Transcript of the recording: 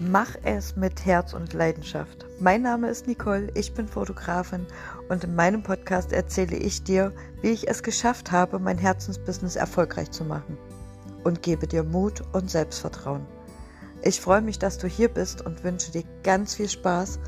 Mach es mit Herz und Leidenschaft. Mein Name ist Nicole, ich bin Fotografin und in meinem Podcast erzähle ich dir, wie ich es geschafft habe, mein Herzensbusiness erfolgreich zu machen und gebe dir Mut und Selbstvertrauen. Ich freue mich, dass du hier bist und wünsche dir ganz viel Spaß